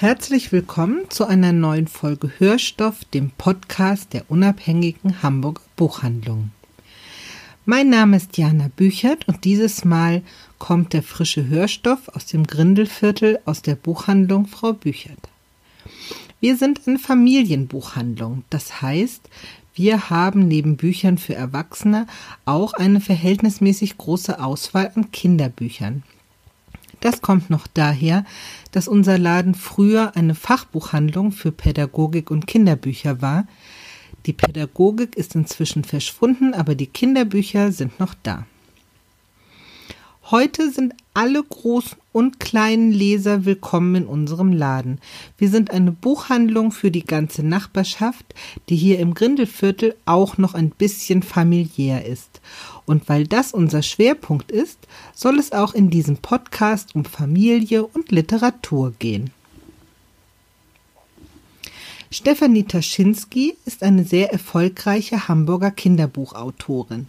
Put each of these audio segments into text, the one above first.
Herzlich willkommen zu einer neuen Folge Hörstoff, dem Podcast der unabhängigen Hamburger Buchhandlung. Mein Name ist Jana Büchert und dieses Mal kommt der frische Hörstoff aus dem Grindelviertel aus der Buchhandlung Frau Büchert. Wir sind eine Familienbuchhandlung, das heißt, wir haben neben Büchern für Erwachsene auch eine verhältnismäßig große Auswahl an Kinderbüchern. Das kommt noch daher, dass unser Laden früher eine Fachbuchhandlung für Pädagogik und Kinderbücher war. Die Pädagogik ist inzwischen verschwunden, aber die Kinderbücher sind noch da. Heute sind alle großen und kleinen Leser willkommen in unserem Laden. Wir sind eine Buchhandlung für die ganze Nachbarschaft, die hier im Grindelviertel auch noch ein bisschen familiär ist. Und weil das unser Schwerpunkt ist, soll es auch in diesem Podcast um Familie und Literatur gehen. Stefanie Taschinski ist eine sehr erfolgreiche Hamburger Kinderbuchautorin.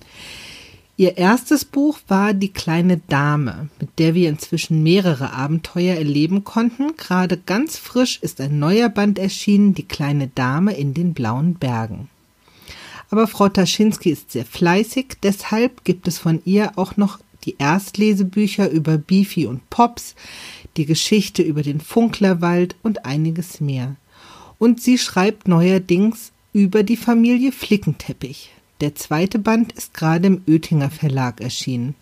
Ihr erstes Buch war Die kleine Dame, mit der wir inzwischen mehrere Abenteuer erleben konnten. Gerade ganz frisch ist ein neuer Band erschienen, Die kleine Dame in den blauen Bergen. Aber Frau Taschinski ist sehr fleißig, deshalb gibt es von ihr auch noch die Erstlesebücher über Beefy und Pops, die Geschichte über den Funklerwald und einiges mehr. Und sie schreibt neuerdings über die Familie Flickenteppich. Der zweite Band ist gerade im Oettinger Verlag erschienen.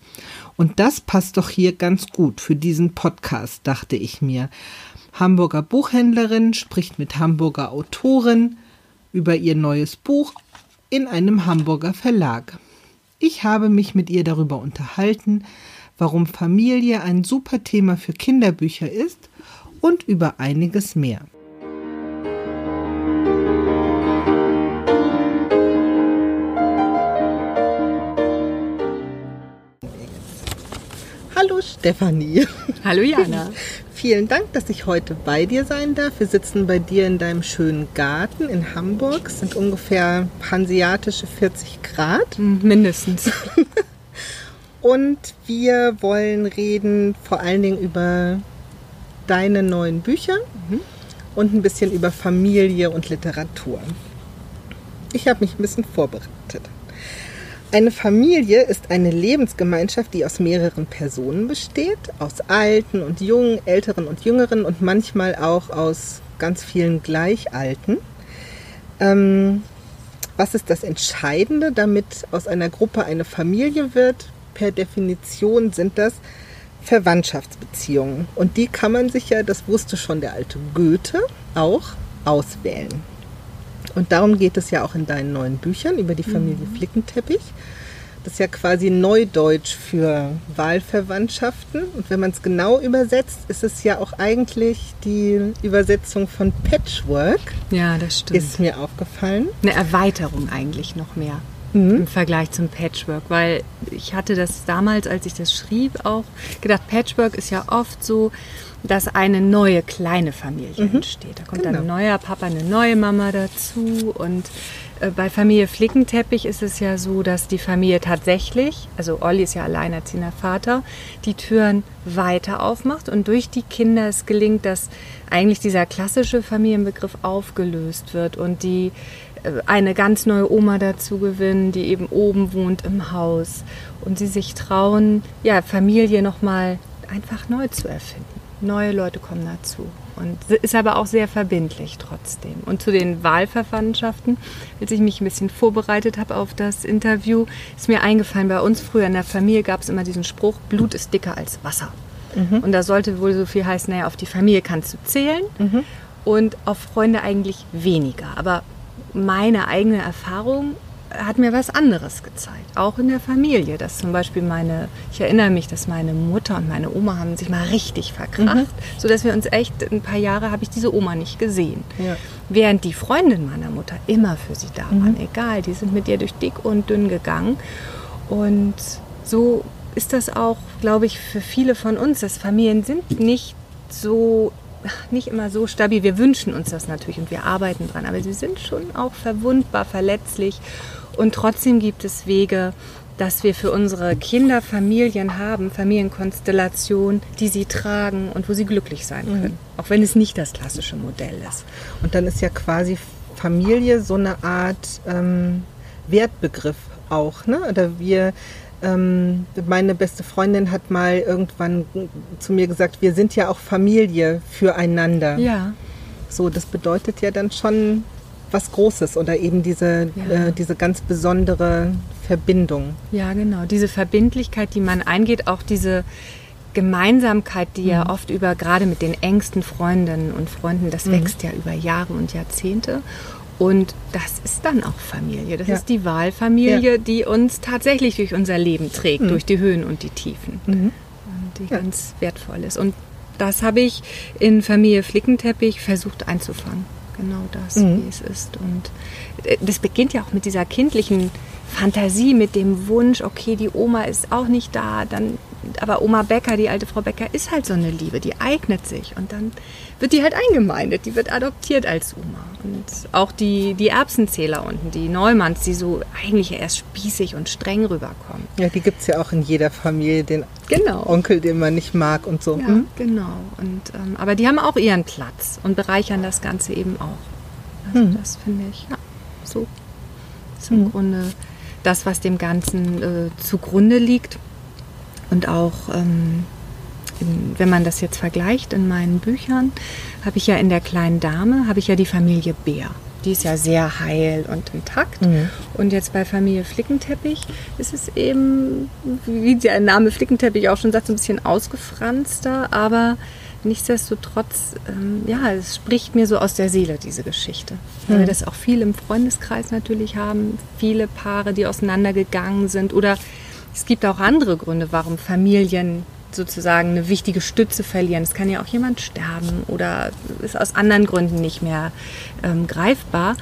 Und das passt doch hier ganz gut für diesen Podcast, dachte ich mir. Hamburger Buchhändlerin spricht mit Hamburger Autorin über ihr neues Buch in einem Hamburger Verlag. Ich habe mich mit ihr darüber unterhalten, warum Familie ein super Thema für Kinderbücher ist und über einiges mehr. Hallo Stefanie. Hallo Jana. Vielen Dank, dass ich heute bei dir sein darf. Wir sitzen bei dir in deinem schönen Garten in Hamburg. Es sind ungefähr hanseatische 40 Grad. Hm, mindestens. Und wir wollen reden vor allen Dingen über deine neuen Bücher mhm. und ein bisschen über Familie und Literatur. Ich habe mich ein bisschen vorbereitet. Eine Familie ist eine Lebensgemeinschaft, die aus mehreren Personen besteht, aus Alten und Jungen, Älteren und Jüngeren und manchmal auch aus ganz vielen Gleichalten. Ähm, was ist das Entscheidende, damit aus einer Gruppe eine Familie wird? Per Definition sind das Verwandtschaftsbeziehungen. Und die kann man sich ja, das wusste schon der alte Goethe, auch auswählen. Und darum geht es ja auch in deinen neuen Büchern über die Familie mhm. Flickenteppich. Das ist ja quasi Neudeutsch für Wahlverwandtschaften. Und wenn man es genau übersetzt, ist es ja auch eigentlich die Übersetzung von Patchwork. Ja, das stimmt. Ist mir aufgefallen. Eine Erweiterung eigentlich noch mehr mhm. im Vergleich zum Patchwork, weil ich hatte das damals, als ich das schrieb, auch gedacht, Patchwork ist ja oft so, dass eine neue kleine Familie mhm. entsteht. Da kommt genau. ein neuer Papa, eine neue Mama dazu und äh, bei Familie Flickenteppich ist es ja so, dass die Familie tatsächlich, also Olli ist ja alleinerziehender Vater, die Türen weiter aufmacht und durch die Kinder es gelingt, dass eigentlich dieser klassische Familienbegriff aufgelöst wird und die eine ganz neue Oma dazu gewinnen, die eben oben wohnt im Haus und sie sich trauen, ja, Familie nochmal einfach neu zu erfinden neue Leute kommen dazu. Und ist aber auch sehr verbindlich trotzdem. Und zu den Wahlverwandtschaften, als ich mich ein bisschen vorbereitet habe auf das Interview, ist mir eingefallen, bei uns früher in der Familie gab es immer diesen Spruch, Blut ist dicker als Wasser. Mhm. Und da sollte wohl so viel heißen, naja, auf die Familie kannst du zählen mhm. und auf Freunde eigentlich weniger. Aber meine eigene Erfahrung hat mir was anderes gezeigt, auch in der Familie. Dass zum Beispiel meine, ich erinnere mich, dass meine Mutter und meine Oma haben sich mal richtig verkracht, mhm. sodass wir uns echt, ein paar Jahre habe ich diese Oma nicht gesehen. Ja. Während die Freundin meiner Mutter immer für sie da mhm. waren, egal, die sind mit ihr durch dick und dünn gegangen. Und so ist das auch, glaube ich, für viele von uns, dass Familien sind nicht so nicht immer so stabil. Wir wünschen uns das natürlich und wir arbeiten dran, aber sie sind schon auch verwundbar, verletzlich und trotzdem gibt es Wege, dass wir für unsere Kinder Familien haben, Familienkonstellationen, die sie tragen und wo sie glücklich sein können, mhm. auch wenn es nicht das klassische Modell ist. Und dann ist ja quasi Familie so eine Art ähm, Wertbegriff auch, ne? Oder wir ähm, meine beste Freundin hat mal irgendwann zu mir gesagt, wir sind ja auch Familie füreinander. Ja. So, das bedeutet ja dann schon was Großes oder eben diese, ja. äh, diese ganz besondere Verbindung. Ja, genau. Diese Verbindlichkeit, die man eingeht, auch diese Gemeinsamkeit, die mhm. ja oft über, gerade mit den engsten Freundinnen und Freunden, das mhm. wächst ja über Jahre und Jahrzehnte. Und das ist dann auch Familie. Das ja. ist die Wahlfamilie, ja. die uns tatsächlich durch unser Leben trägt, mhm. durch die Höhen und die Tiefen. Mhm. Und die ja. ganz wertvoll ist. Und das habe ich in Familie Flickenteppich versucht einzufangen. Genau das, mhm. wie es ist. Und äh, das beginnt ja auch mit dieser kindlichen Fantasie, mit dem Wunsch, okay, die Oma ist auch nicht da, dann aber Oma Becker, die alte Frau Becker, ist halt so eine Liebe, die eignet sich und dann wird die halt eingemeindet, die wird adoptiert als Oma. Und auch die, die Erbsenzähler unten, die Neumanns, die so eigentlich erst spießig und streng rüberkommen. Ja, die gibt es ja auch in jeder Familie, den genau. Onkel, den man nicht mag und so. Ja, hm? genau. Und, ähm, aber die haben auch ihren Platz und bereichern das Ganze eben auch. Also hm. das finde ich, ja, so ist im hm. Grunde das, was dem Ganzen äh, zugrunde liegt. Und auch, ähm, wenn man das jetzt vergleicht in meinen Büchern, habe ich ja in der kleinen Dame, habe ich ja die Familie Bär. Die ist ja sehr heil und intakt. Mhm. Und jetzt bei Familie Flickenteppich ist es eben, wie der Name Flickenteppich auch schon sagt, so ein bisschen ausgefranster, aber nichtsdestotrotz, ähm, ja, es spricht mir so aus der Seele, diese Geschichte. Weil mhm. wir das auch viel im Freundeskreis natürlich haben. Viele Paare, die auseinandergegangen sind oder es gibt auch andere Gründe, warum Familien sozusagen eine wichtige Stütze verlieren. Es kann ja auch jemand sterben oder ist aus anderen Gründen nicht mehr ähm, greifbar.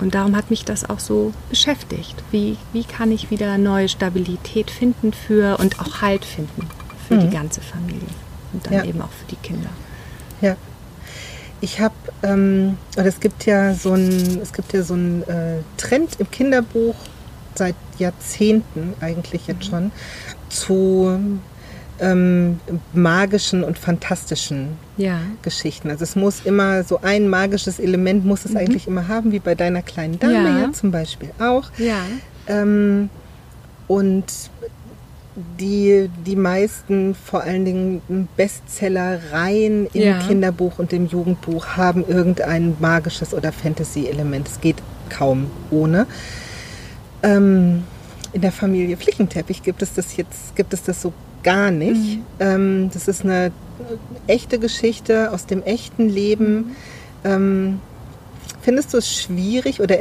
Und darum hat mich das auch so beschäftigt. Wie, wie kann ich wieder neue Stabilität finden für und auch Halt finden für mhm. die ganze Familie und dann ja. eben auch für die Kinder. Ja. Ich habe, ähm, oder es gibt ja so ein, es gibt ja so einen äh, Trend im Kinderbuch, seit Jahrzehnten eigentlich jetzt mhm. schon zu ähm, magischen und fantastischen ja. Geschichten. Also es muss immer so ein magisches Element muss es mhm. eigentlich immer haben, wie bei deiner kleinen Dame ja, ja zum Beispiel auch. Ja. Ähm, und die, die meisten, vor allen Dingen Bestsellereien im ja. Kinderbuch und im Jugendbuch, haben irgendein magisches oder Fantasy-Element. Es geht kaum ohne. Ähm, in der Familie Flickenteppich gibt es das jetzt, gibt es das so gar nicht. Mhm. Ähm, das ist eine echte Geschichte aus dem echten Leben. Mhm. Ähm, findest du es schwierig oder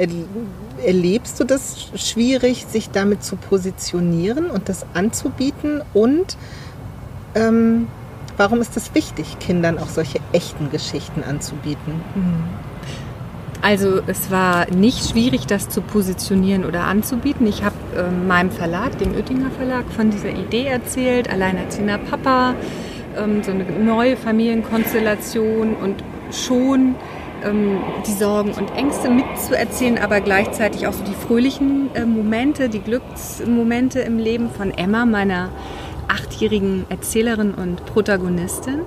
erlebst du das schwierig, sich damit zu positionieren und das anzubieten? Und ähm, warum ist es wichtig, Kindern auch solche echten Geschichten anzubieten? Mhm. Also es war nicht schwierig, das zu positionieren oder anzubieten. Ich habe äh, meinem Verlag, dem Oettinger Verlag, von dieser Idee erzählt, alleinerziehender Papa, ähm, so eine neue Familienkonstellation und schon ähm, die Sorgen und Ängste mitzuerzählen, aber gleichzeitig auch so die fröhlichen äh, Momente, die Glücksmomente im Leben von Emma, meiner achtjährigen Erzählerin und Protagonistin.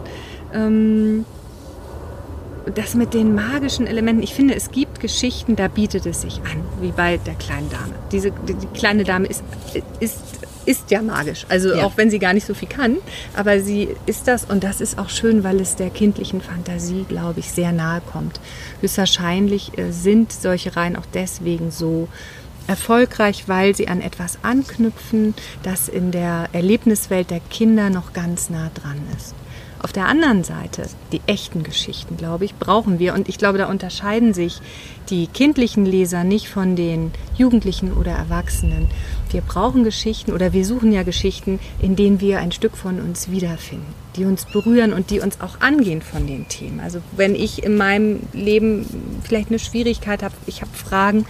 Ähm, das mit den magischen Elementen, ich finde, es gibt Geschichten, da bietet es sich an, wie bei der kleinen Dame. Diese, die, kleine Dame ist, ist, ist ja magisch, also ja. auch wenn sie gar nicht so viel kann, aber sie ist das und das ist auch schön, weil es der kindlichen Fantasie, glaube ich, sehr nahe kommt. Höchstwahrscheinlich äh, sind solche Reihen auch deswegen so erfolgreich, weil sie an etwas anknüpfen, das in der Erlebniswelt der Kinder noch ganz nah dran ist. Auf der anderen Seite, die echten Geschichten, glaube ich, brauchen wir. Und ich glaube, da unterscheiden sich die kindlichen Leser nicht von den Jugendlichen oder Erwachsenen. Wir brauchen Geschichten oder wir suchen ja Geschichten, in denen wir ein Stück von uns wiederfinden, die uns berühren und die uns auch angehen von den Themen. Also wenn ich in meinem Leben vielleicht eine Schwierigkeit habe, ich habe Fragen,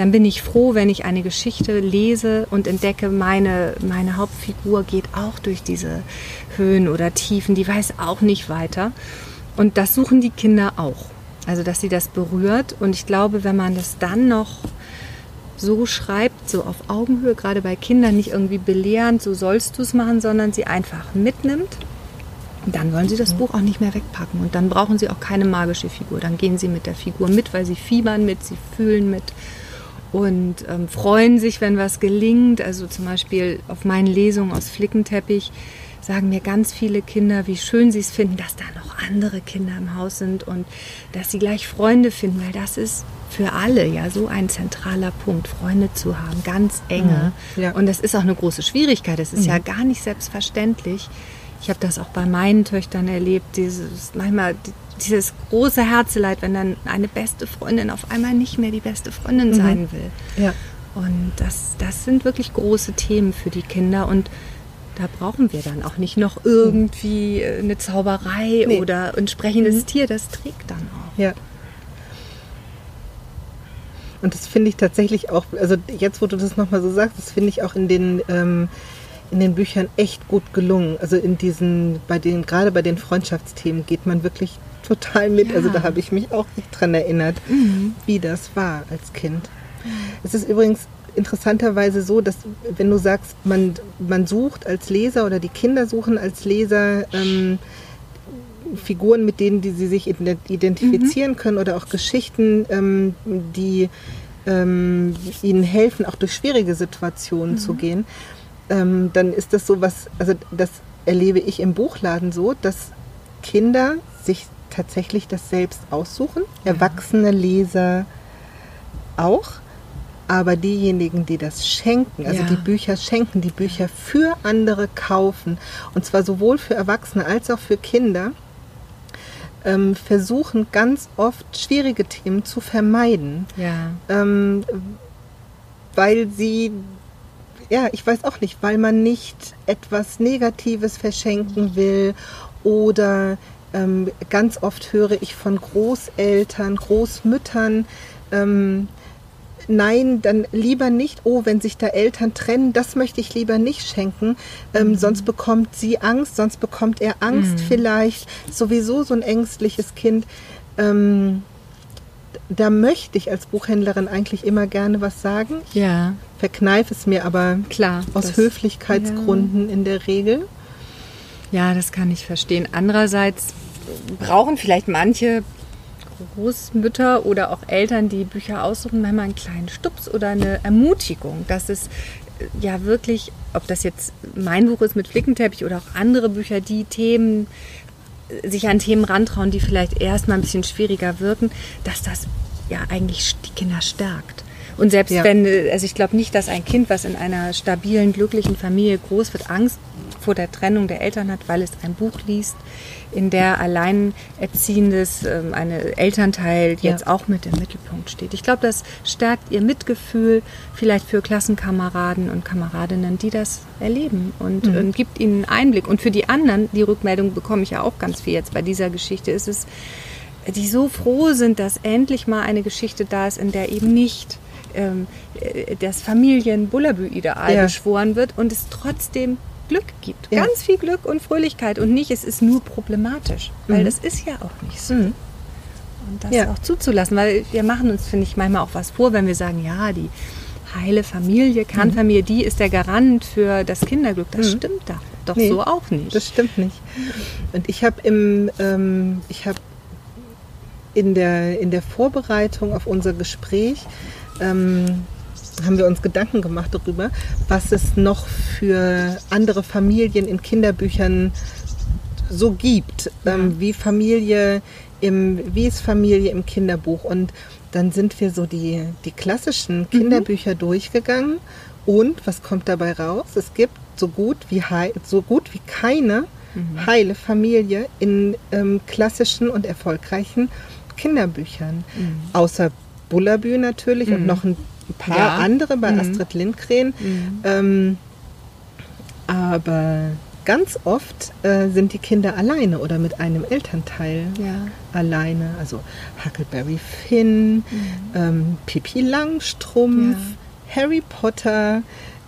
dann bin ich froh, wenn ich eine Geschichte lese und entdecke, meine, meine Hauptfigur geht auch durch diese Höhen oder Tiefen, die weiß auch nicht weiter. Und das suchen die Kinder auch. Also, dass sie das berührt. Und ich glaube, wenn man das dann noch so schreibt, so auf Augenhöhe, gerade bei Kindern, nicht irgendwie belehrend, so sollst du es machen, sondern sie einfach mitnimmt, dann wollen sie das Buch auch nicht mehr wegpacken. Und dann brauchen sie auch keine magische Figur. Dann gehen sie mit der Figur mit, weil sie fiebern mit, sie fühlen mit und ähm, freuen sich, wenn was gelingt. Also zum Beispiel auf meinen Lesungen aus Flickenteppich sagen mir ganz viele Kinder, wie schön sie es finden, dass da noch andere Kinder im Haus sind und dass sie gleich Freunde finden, weil das ist für alle ja so ein zentraler Punkt, Freunde zu haben, ganz enge. Mhm, ja. Und das ist auch eine große Schwierigkeit. Das ist mhm. ja gar nicht selbstverständlich. Ich habe das auch bei meinen Töchtern erlebt, dieses manchmal dieses große Herzeleid, wenn dann eine beste Freundin auf einmal nicht mehr die beste Freundin mhm. sein will. Ja. Und das, das sind wirklich große Themen für die Kinder und da brauchen wir dann auch nicht noch irgendwie äh, eine Zauberei nee. oder ein sprechendes mhm. Tier, das trägt dann auch. Ja. Und das finde ich tatsächlich auch, also jetzt, wo du das nochmal so sagst, das finde ich auch in den, ähm, in den Büchern echt gut gelungen. Also in diesen, bei den, gerade bei den Freundschaftsthemen geht man wirklich total mit. Ja. Also da habe ich mich auch nicht dran erinnert, mhm. wie das war als Kind. Es ist übrigens interessanterweise so, dass wenn du sagst, man, man sucht als Leser oder die Kinder suchen als Leser ähm, Figuren, mit denen die sie sich identifizieren mhm. können oder auch Geschichten, ähm, die ähm, ihnen helfen, auch durch schwierige Situationen mhm. zu gehen, ähm, dann ist das so was, also das erlebe ich im Buchladen so, dass Kinder sich tatsächlich das selbst aussuchen, ja. erwachsene Leser auch. Aber diejenigen, die das schenken, also ja. die Bücher schenken, die Bücher für andere kaufen, und zwar sowohl für Erwachsene als auch für Kinder, ähm, versuchen ganz oft schwierige Themen zu vermeiden. Ja. Ähm, weil sie, ja, ich weiß auch nicht, weil man nicht etwas Negatives verschenken will oder ähm, ganz oft höre ich von Großeltern, Großmüttern, ähm, nein, dann lieber nicht, oh, wenn sich da Eltern trennen, das möchte ich lieber nicht schenken, ähm, mhm. sonst bekommt sie Angst, sonst bekommt er Angst mhm. vielleicht, sowieso so ein ängstliches Kind. Ähm, da möchte ich als Buchhändlerin eigentlich immer gerne was sagen. Ja. Verkneife es mir aber Klar, aus das, Höflichkeitsgründen ja. in der Regel. Ja, das kann ich verstehen. Andererseits brauchen vielleicht manche Großmütter oder auch Eltern, die Bücher aussuchen, manchmal einen kleinen Stups oder eine Ermutigung, dass es äh, ja wirklich, ob das jetzt mein Buch ist mit Flickenteppich oder auch andere Bücher, die Themen äh, sich an Themen rantrauen, die vielleicht erstmal ein bisschen schwieriger wirken, dass das ja eigentlich die Kinder stärkt. Und selbst ja. wenn, äh, also ich glaube nicht, dass ein Kind, was in einer stabilen, glücklichen Familie groß wird, Angst vor der Trennung der Eltern hat, weil es ein Buch liest, in der Alleinerziehendes, ähm, eine Elternteil jetzt ja. auch mit im Mittelpunkt steht. Ich glaube, das stärkt ihr Mitgefühl vielleicht für Klassenkameraden und Kameradinnen, die das erleben und, mhm. und gibt ihnen Einblick. Und für die anderen, die Rückmeldung bekomme ich ja auch ganz viel jetzt bei dieser Geschichte, ist es, die so froh sind, dass endlich mal eine Geschichte da ist, in der eben nicht ähm, äh, das Familien-Bullabü-Ideal ja. beschworen wird und es trotzdem Glück gibt. Ja. Ganz viel Glück und Fröhlichkeit und nicht, es ist nur problematisch. Weil mhm. das ist ja auch nicht so. Mhm. Und das ja. auch zuzulassen, weil wir machen uns, finde ich, manchmal auch was vor, wenn wir sagen, ja, die heile Familie, Kernfamilie, mhm. die ist der Garant für das Kinderglück. Das mhm. stimmt da doch nee, so auch nicht. Das stimmt nicht. Und ich habe im, ähm, ich habe in der, in der Vorbereitung auf unser Gespräch ähm, haben wir uns Gedanken gemacht darüber, was es noch für andere Familien in Kinderbüchern so gibt, ja. ähm, wie Familie im, wie ist Familie im Kinderbuch und dann sind wir so die, die klassischen mhm. Kinderbücher mhm. durchgegangen und was kommt dabei raus? Es gibt so gut wie, so gut wie keine mhm. heile Familie in ähm, klassischen und erfolgreichen Kinderbüchern. Mhm. Außer Bullabü natürlich und mhm. noch ein paar ja. andere bei mhm. Astrid Lindgren. Mhm. Ähm, aber ganz oft äh, sind die Kinder alleine oder mit einem Elternteil ja. alleine. Also Huckleberry Finn, mhm. ähm, Pippi Langstrumpf, ja. Harry Potter.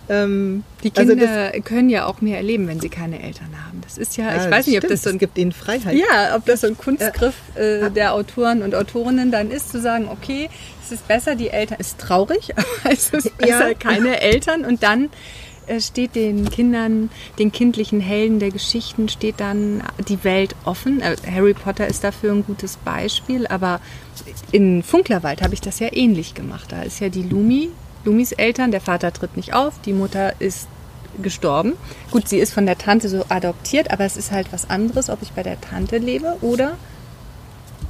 Ähm, die also Kinder also das, können ja auch mehr erleben, wenn sie keine Eltern haben. Das ist ja, ja ich weiß nicht, ob das so ein, es gibt ihnen Freiheit. Ja, ob das so ein Kunstgriff äh, der Autoren und Autorinnen dann ist, zu sagen, okay, es ist besser, die Eltern, ist traurig, aber es ist besser, keine Eltern und dann äh, steht den Kindern, den kindlichen Helden der Geschichten, steht dann die Welt offen. Äh, Harry Potter ist dafür ein gutes Beispiel, aber in Funklerwald habe ich das ja ähnlich gemacht. Da ist ja die Lumi, Lumis Eltern, der Vater tritt nicht auf, die Mutter ist gestorben. Gut, sie ist von der Tante so adoptiert, aber es ist halt was anderes, ob ich bei der Tante lebe oder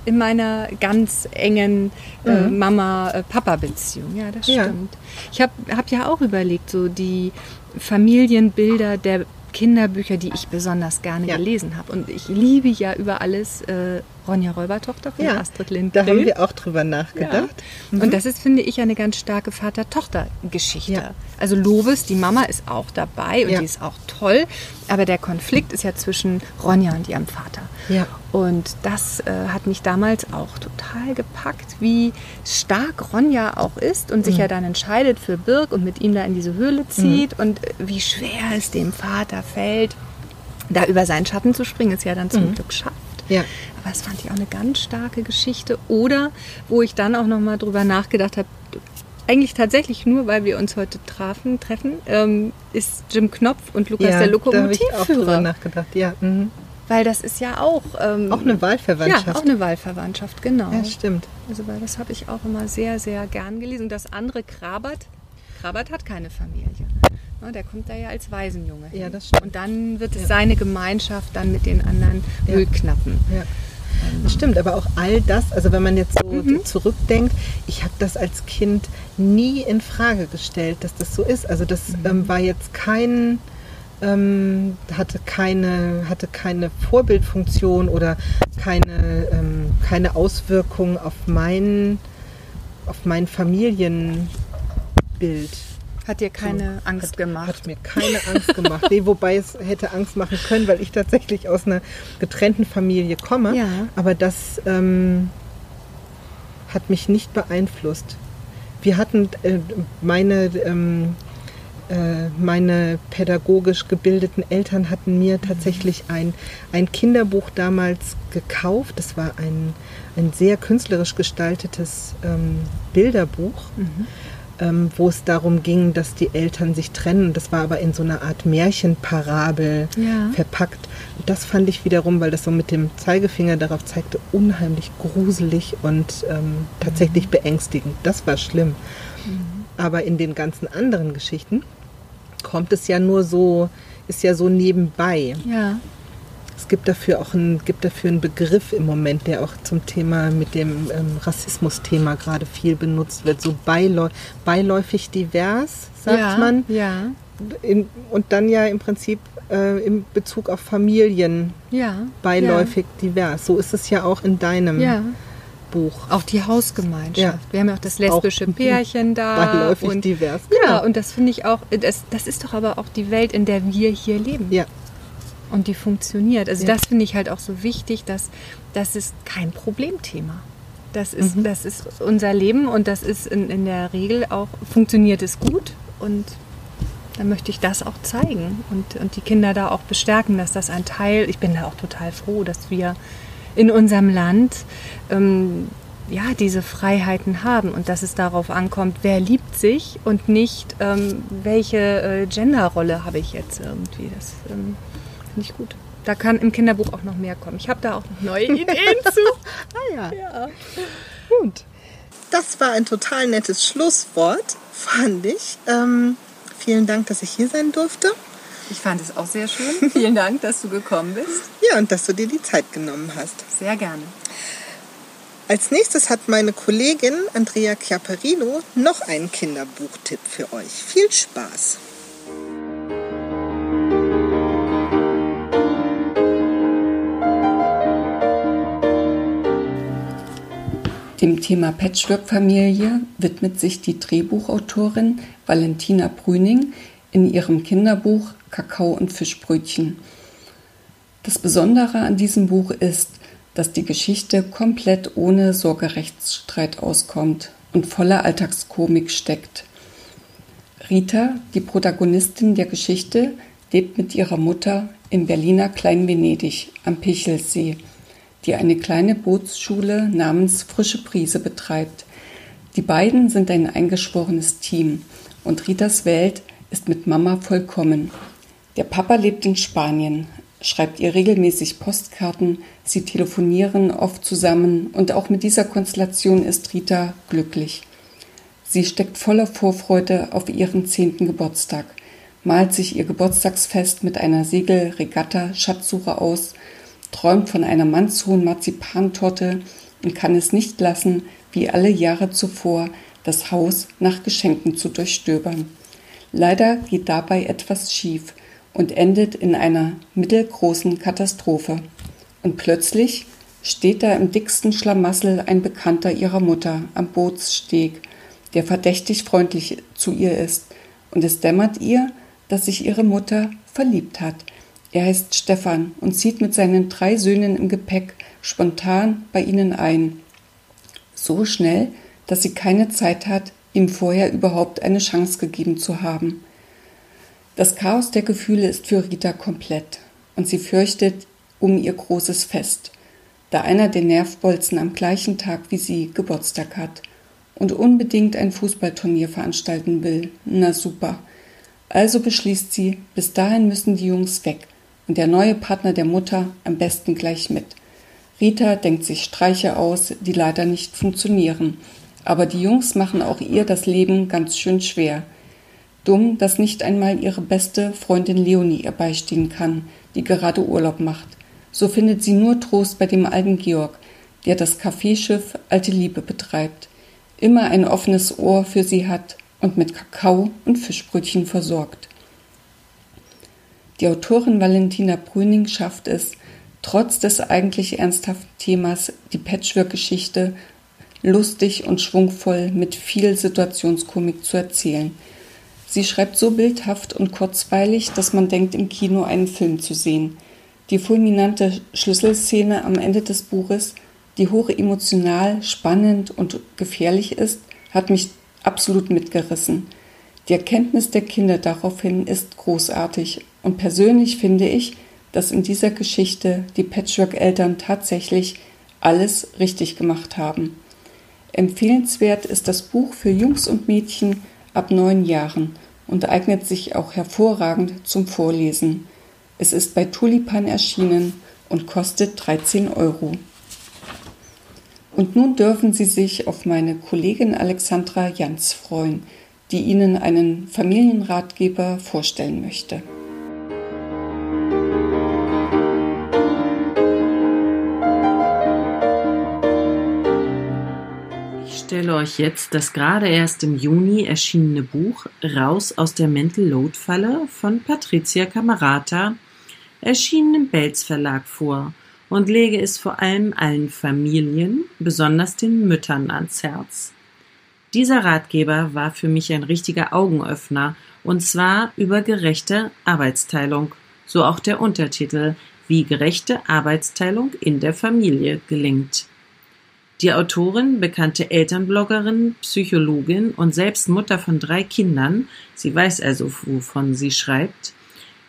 in meiner ganz engen äh, mhm. Mama-Papa-Beziehung. Ja, das stimmt. Ja. Ich habe hab ja auch überlegt, so die Familienbilder der Kinderbücher, die ich besonders gerne ja. gelesen habe. Und ich liebe ja über alles äh, Ronja Räubertochter von ja, Astrid Lindgren. Da haben wir auch drüber nachgedacht. Ja. Mhm. Und das ist, finde ich, eine ganz starke Vater-Tochter-Geschichte. Ja. Also Lovis, die Mama, ist auch dabei und die ist auch toll. Aber der Konflikt ist ja zwischen Ronja und ihrem Vater. Ja. Und das äh, hat mich damals auch total gepackt, wie stark Ronja auch ist und mhm. sich ja dann entscheidet für Birk und mit ihm da in diese Höhle zieht mhm. und wie schwer es dem Vater fällt, da über seinen Schatten zu springen, ist ja dann zum mhm. Glück schafft. Ja. Aber das fand ich auch eine ganz starke Geschichte. Oder wo ich dann auch nochmal drüber nachgedacht habe, eigentlich tatsächlich nur, weil wir uns heute trafen, treffen, ähm, ist Jim Knopf und Lukas ja, der Lokomotivführer. Da habe ich auch drüber nachgedacht, ja. Mhm. Weil das ist ja auch... Ähm, auch eine Wahlverwandtschaft. Ja, auch eine Wahlverwandtschaft, genau. Ja, stimmt. Also weil das habe ich auch immer sehr, sehr gern gelesen. Und das andere Krabert, Krabert hat keine Familie. Der kommt da ja als Waisenjunge. Ja, das stimmt. Und dann wird es ja. seine Gemeinschaft dann mit den anderen ja. Müllknappen. Ja. Das stimmt, aber auch all das, also wenn man jetzt so mhm. zurückdenkt, ich habe das als Kind nie in Frage gestellt, dass das so ist. Also das mhm. ähm, war jetzt kein, ähm, hatte keine, hatte keine Vorbildfunktion oder keine, ähm, keine Auswirkung auf mein, auf mein Familienbild. Hat dir keine so, Angst hat, gemacht? Hat mir keine Angst gemacht. Nee, wobei es hätte Angst machen können, weil ich tatsächlich aus einer getrennten Familie komme. Ja. Aber das ähm, hat mich nicht beeinflusst. Wir hatten äh, meine, ähm, äh, meine pädagogisch gebildeten Eltern hatten mir tatsächlich ein, ein Kinderbuch damals gekauft. Das war ein, ein sehr künstlerisch gestaltetes ähm, Bilderbuch. Mhm ähm, wo es darum ging, dass die Eltern sich trennen. Das war aber in so einer Art Märchenparabel ja. verpackt. Und das fand ich wiederum, weil das so mit dem Zeigefinger darauf zeigte, unheimlich gruselig und ähm, tatsächlich mhm. beängstigend. Das war schlimm. Mhm. Aber in den ganzen anderen Geschichten kommt es ja nur so, ist ja so nebenbei. Ja. Es gibt dafür auch einen, gibt dafür einen Begriff im Moment, der auch zum Thema mit dem ähm, Rassismus-Thema gerade viel benutzt wird. So beiläu beiläufig divers, sagt ja, man. Ja. In, und dann ja im Prinzip äh, in Bezug auf Familien ja, beiläufig ja. divers. So ist es ja auch in deinem ja. Buch. Auch die Hausgemeinschaft. Ja. Wir haben ja auch das lesbische auch Pärchen da. Beiläufig und, divers. Genau. Ja, und das finde ich auch, das, das ist doch aber auch die Welt, in der wir hier leben. Ja und die funktioniert. Also ja. das finde ich halt auch so wichtig, dass das ist kein Problemthema. Das ist, mhm. das ist unser Leben und das ist in, in der Regel auch, funktioniert es gut und dann möchte ich das auch zeigen und, und die Kinder da auch bestärken, dass das ein Teil, ich bin da auch total froh, dass wir in unserem Land ähm, ja, diese Freiheiten haben und dass es darauf ankommt, wer liebt sich und nicht, ähm, welche äh, Genderrolle habe ich jetzt irgendwie. Das ähm, Finde ich gut. Da kann im Kinderbuch auch noch mehr kommen. Ich habe da auch noch neue Ideen zu. ah ja. ja. Gut. Das war ein total nettes Schlusswort, fand ich. Ähm, vielen Dank, dass ich hier sein durfte. Ich fand es auch sehr schön. Vielen Dank, dass du gekommen bist. Ja, und dass du dir die Zeit genommen hast. Sehr gerne. Als nächstes hat meine Kollegin Andrea Chiaparino noch einen Kinderbuchtipp für euch. Viel Spaß! Dem Thema Patchwork-Familie widmet sich die Drehbuchautorin Valentina Brüning, in ihrem Kinderbuch Kakao und Fischbrötchen. Das Besondere an diesem Buch ist, dass die Geschichte komplett ohne Sorgerechtsstreit auskommt und voller Alltagskomik steckt. Rita, die Protagonistin der Geschichte, lebt mit ihrer Mutter im Berliner Klein-Venedig am Pichelsee die eine kleine Bootsschule namens Frische Brise betreibt. Die beiden sind ein eingeschworenes Team und Ritas Welt ist mit Mama vollkommen. Der Papa lebt in Spanien, schreibt ihr regelmäßig Postkarten, sie telefonieren oft zusammen und auch mit dieser Konstellation ist Rita glücklich. Sie steckt voller Vorfreude auf ihren zehnten Geburtstag, malt sich ihr Geburtstagsfest mit einer Segelregatta-Schatzsuche aus träumt von einer mannshohen Marzipantorte und kann es nicht lassen, wie alle Jahre zuvor, das Haus nach Geschenken zu durchstöbern. Leider geht dabei etwas schief und endet in einer mittelgroßen Katastrophe. Und plötzlich steht da im dicksten Schlamassel ein Bekannter ihrer Mutter am Bootssteg, der verdächtig freundlich zu ihr ist, und es dämmert ihr, dass sich ihre Mutter verliebt hat – er heißt Stefan und zieht mit seinen drei Söhnen im Gepäck spontan bei ihnen ein. So schnell, dass sie keine Zeit hat, ihm vorher überhaupt eine Chance gegeben zu haben. Das Chaos der Gefühle ist für Rita komplett und sie fürchtet um ihr großes Fest, da einer der Nervbolzen am gleichen Tag wie sie Geburtstag hat und unbedingt ein Fußballturnier veranstalten will. Na super. Also beschließt sie, bis dahin müssen die Jungs weg und der neue Partner der Mutter am besten gleich mit. Rita denkt sich Streiche aus, die leider nicht funktionieren. Aber die Jungs machen auch ihr das Leben ganz schön schwer. Dumm, dass nicht einmal ihre beste Freundin Leonie ihr beistehen kann, die gerade Urlaub macht. So findet sie nur Trost bei dem alten Georg, der das Kaffeeschiff Alte Liebe betreibt, immer ein offenes Ohr für sie hat und mit Kakao und Fischbrötchen versorgt. Die Autorin Valentina Brüning schafft es, trotz des eigentlich ernsthaften Themas die Patchwork-Geschichte lustig und schwungvoll mit viel Situationskomik zu erzählen. Sie schreibt so bildhaft und kurzweilig, dass man denkt, im Kino einen Film zu sehen. Die fulminante Schlüsselszene am Ende des Buches, die hoch emotional, spannend und gefährlich ist, hat mich absolut mitgerissen. Die Erkenntnis der Kinder daraufhin ist großartig und persönlich finde ich, dass in dieser Geschichte die Patchwork-Eltern tatsächlich alles richtig gemacht haben. Empfehlenswert ist das Buch für Jungs und Mädchen ab neun Jahren und eignet sich auch hervorragend zum Vorlesen. Es ist bei Tulipan erschienen und kostet 13 Euro. Und nun dürfen Sie sich auf meine Kollegin Alexandra Jans freuen, die Ihnen einen Familienratgeber vorstellen möchte. Stelle euch jetzt das gerade erst im Juni erschienene Buch Raus aus der Mental Load Falle von Patricia Camerata, erschienen im Belz Verlag vor und lege es vor allem allen Familien, besonders den Müttern ans Herz. Dieser Ratgeber war für mich ein richtiger Augenöffner, und zwar über gerechte Arbeitsteilung, so auch der Untertitel, wie gerechte Arbeitsteilung in der Familie gelingt. Die Autorin, bekannte Elternbloggerin, Psychologin und selbst Mutter von drei Kindern, sie weiß also, wovon sie schreibt,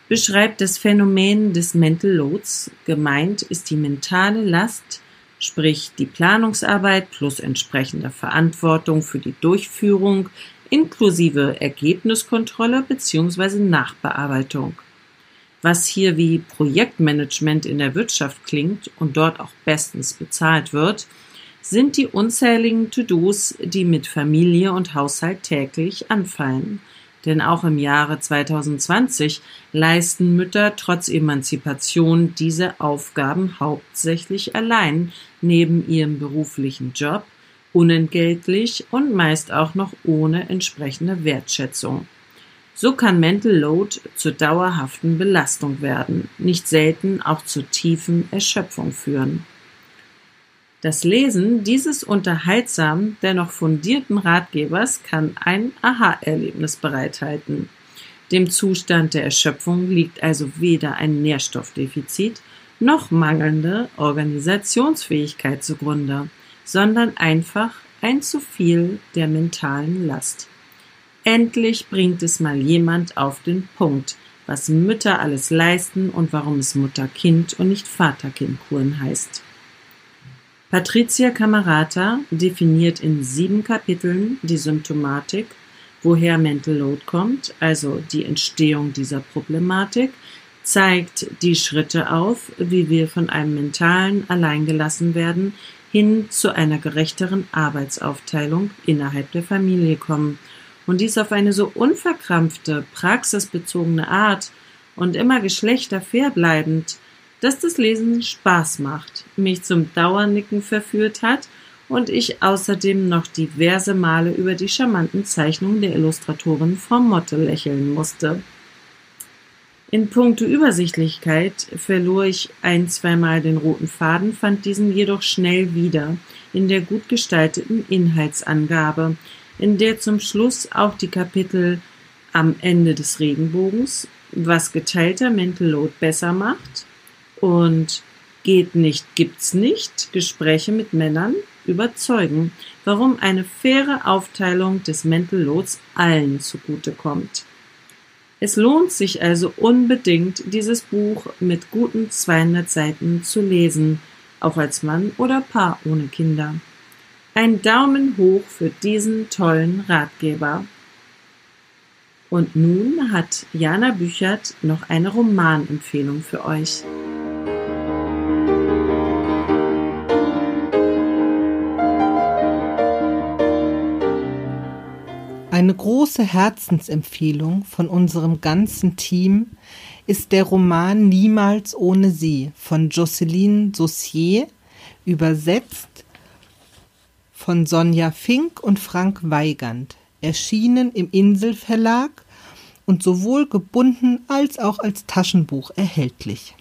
beschreibt das Phänomen des Mental Loads. Gemeint ist die mentale Last, sprich die Planungsarbeit plus entsprechende Verantwortung für die Durchführung inklusive Ergebniskontrolle bzw. Nachbearbeitung. Was hier wie Projektmanagement in der Wirtschaft klingt und dort auch bestens bezahlt wird, sind die unzähligen To-Dos, die mit Familie und Haushalt täglich anfallen – denn auch im Jahre 2020 leisten Mütter trotz Emanzipation diese Aufgaben hauptsächlich allein neben ihrem beruflichen Job, unentgeltlich und meist auch noch ohne entsprechende Wertschätzung. So kann Mental Load zur dauerhaften Belastung werden, nicht selten auch zur tiefen Erschöpfung führen. Das Lesen dieses unterhaltsamen, dennoch fundierten Ratgebers kann ein Aha-Erlebnis bereithalten. Dem Zustand der Erschöpfung liegt also weder ein Nährstoffdefizit noch mangelnde Organisationsfähigkeit zugrunde, sondern einfach ein zu viel der mentalen Last. Endlich bringt es mal jemand auf den Punkt, was Mütter alles leisten und warum es Mutter-Kind und nicht Vater-Kind-Kuren heißt. Patricia Camerata definiert in sieben Kapiteln die Symptomatik, woher Mental Load kommt, also die Entstehung dieser Problematik, zeigt die Schritte auf, wie wir von einem mentalen Alleingelassen werden hin zu einer gerechteren Arbeitsaufteilung innerhalb der Familie kommen. Und dies auf eine so unverkrampfte, praxisbezogene Art und immer geschlechterfair bleibend, dass das Lesen Spaß macht, mich zum Dauernicken verführt hat und ich außerdem noch diverse Male über die charmanten Zeichnungen der Illustratorin Frau Motte lächeln musste. In puncto Übersichtlichkeit verlor ich ein, zweimal den roten Faden, fand diesen jedoch schnell wieder in der gut gestalteten Inhaltsangabe, in der zum Schluss auch die Kapitel am Ende des Regenbogens, was geteilter Mental Load besser macht und geht nicht, gibt's nicht, Gespräche mit Männern überzeugen, warum eine faire Aufteilung des Mental Loads allen zugutekommt. Es lohnt sich also unbedingt, dieses Buch mit guten 200 Seiten zu lesen, auch als Mann oder Paar ohne Kinder. Ein Daumen hoch für diesen tollen Ratgeber. Und nun hat Jana Büchert noch eine Romanempfehlung für euch. Eine große Herzensempfehlung von unserem ganzen Team ist der Roman Niemals ohne sie von Jocelyne Saussier, übersetzt von Sonja Fink und Frank Weigand, erschienen im Inselverlag und sowohl gebunden als auch als Taschenbuch erhältlich.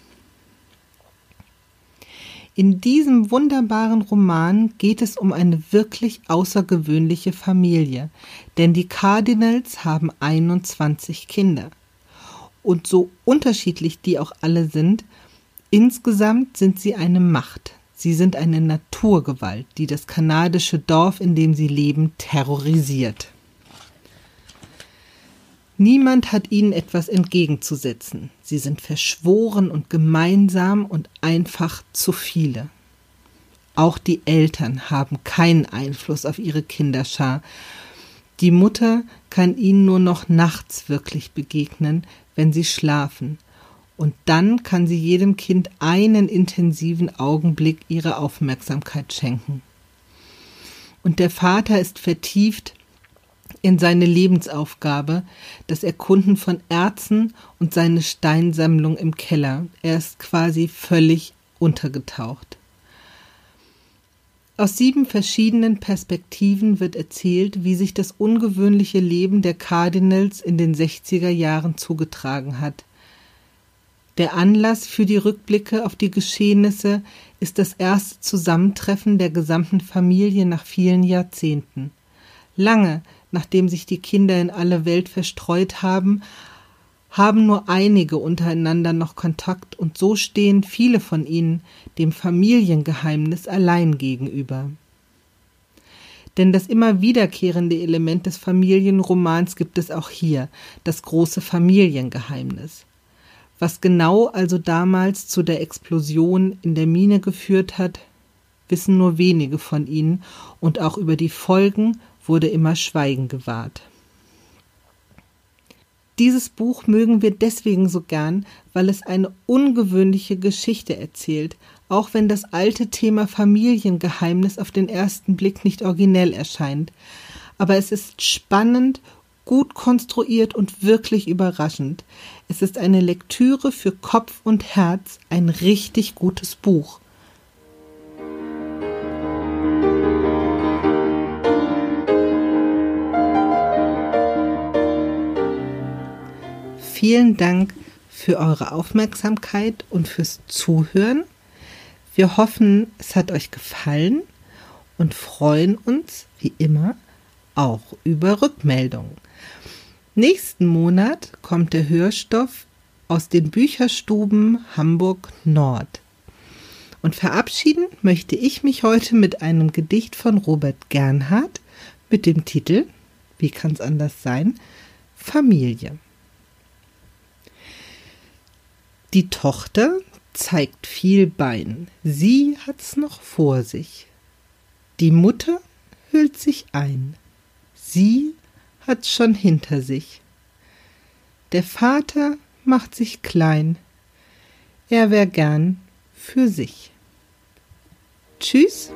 In diesem wunderbaren Roman geht es um eine wirklich außergewöhnliche Familie, denn die Cardinals haben 21 Kinder. Und so unterschiedlich die auch alle sind, insgesamt sind sie eine Macht. Sie sind eine Naturgewalt, die das kanadische Dorf, in dem sie leben, terrorisiert. Niemand hat ihnen etwas entgegenzusetzen. Sie sind verschworen und gemeinsam und einfach zu viele. Auch die Eltern haben keinen Einfluss auf ihre Kinderschar. Die Mutter kann ihnen nur noch nachts wirklich begegnen, wenn sie schlafen, und dann kann sie jedem Kind einen intensiven Augenblick ihrer Aufmerksamkeit schenken. Und der Vater ist vertieft in seine Lebensaufgabe, das Erkunden von Erzen und seine Steinsammlung im Keller. Er ist quasi völlig untergetaucht. Aus sieben verschiedenen Perspektiven wird erzählt, wie sich das ungewöhnliche Leben der Cardinals in den 60er Jahren zugetragen hat. Der Anlass für die Rückblicke auf die Geschehnisse ist das erste Zusammentreffen der gesamten Familie nach vielen Jahrzehnten. Lange nachdem sich die Kinder in alle Welt verstreut haben, haben nur einige untereinander noch Kontakt und so stehen viele von ihnen dem Familiengeheimnis allein gegenüber. Denn das immer wiederkehrende Element des Familienromans gibt es auch hier, das große Familiengeheimnis. Was genau also damals zu der Explosion in der Mine geführt hat, wissen nur wenige von ihnen, und auch über die Folgen wurde immer Schweigen gewahrt. Dieses Buch mögen wir deswegen so gern, weil es eine ungewöhnliche Geschichte erzählt, auch wenn das alte Thema Familiengeheimnis auf den ersten Blick nicht originell erscheint. Aber es ist spannend gut konstruiert und wirklich überraschend. Es ist eine Lektüre für Kopf und Herz, ein richtig gutes Buch. Vielen Dank für eure Aufmerksamkeit und fürs Zuhören. Wir hoffen, es hat euch gefallen und freuen uns, wie immer, auch über Rückmeldungen. Nächsten Monat kommt der Hörstoff aus den Bücherstuben Hamburg Nord. Und verabschieden möchte ich mich heute mit einem Gedicht von Robert Gernhardt mit dem Titel, wie kann es anders sein, Familie. Die Tochter zeigt viel Bein, sie hat's noch vor sich. Die Mutter hüllt sich ein, sie hat's schon hinter sich. Der Vater macht sich klein, er wär gern für sich. Tschüss.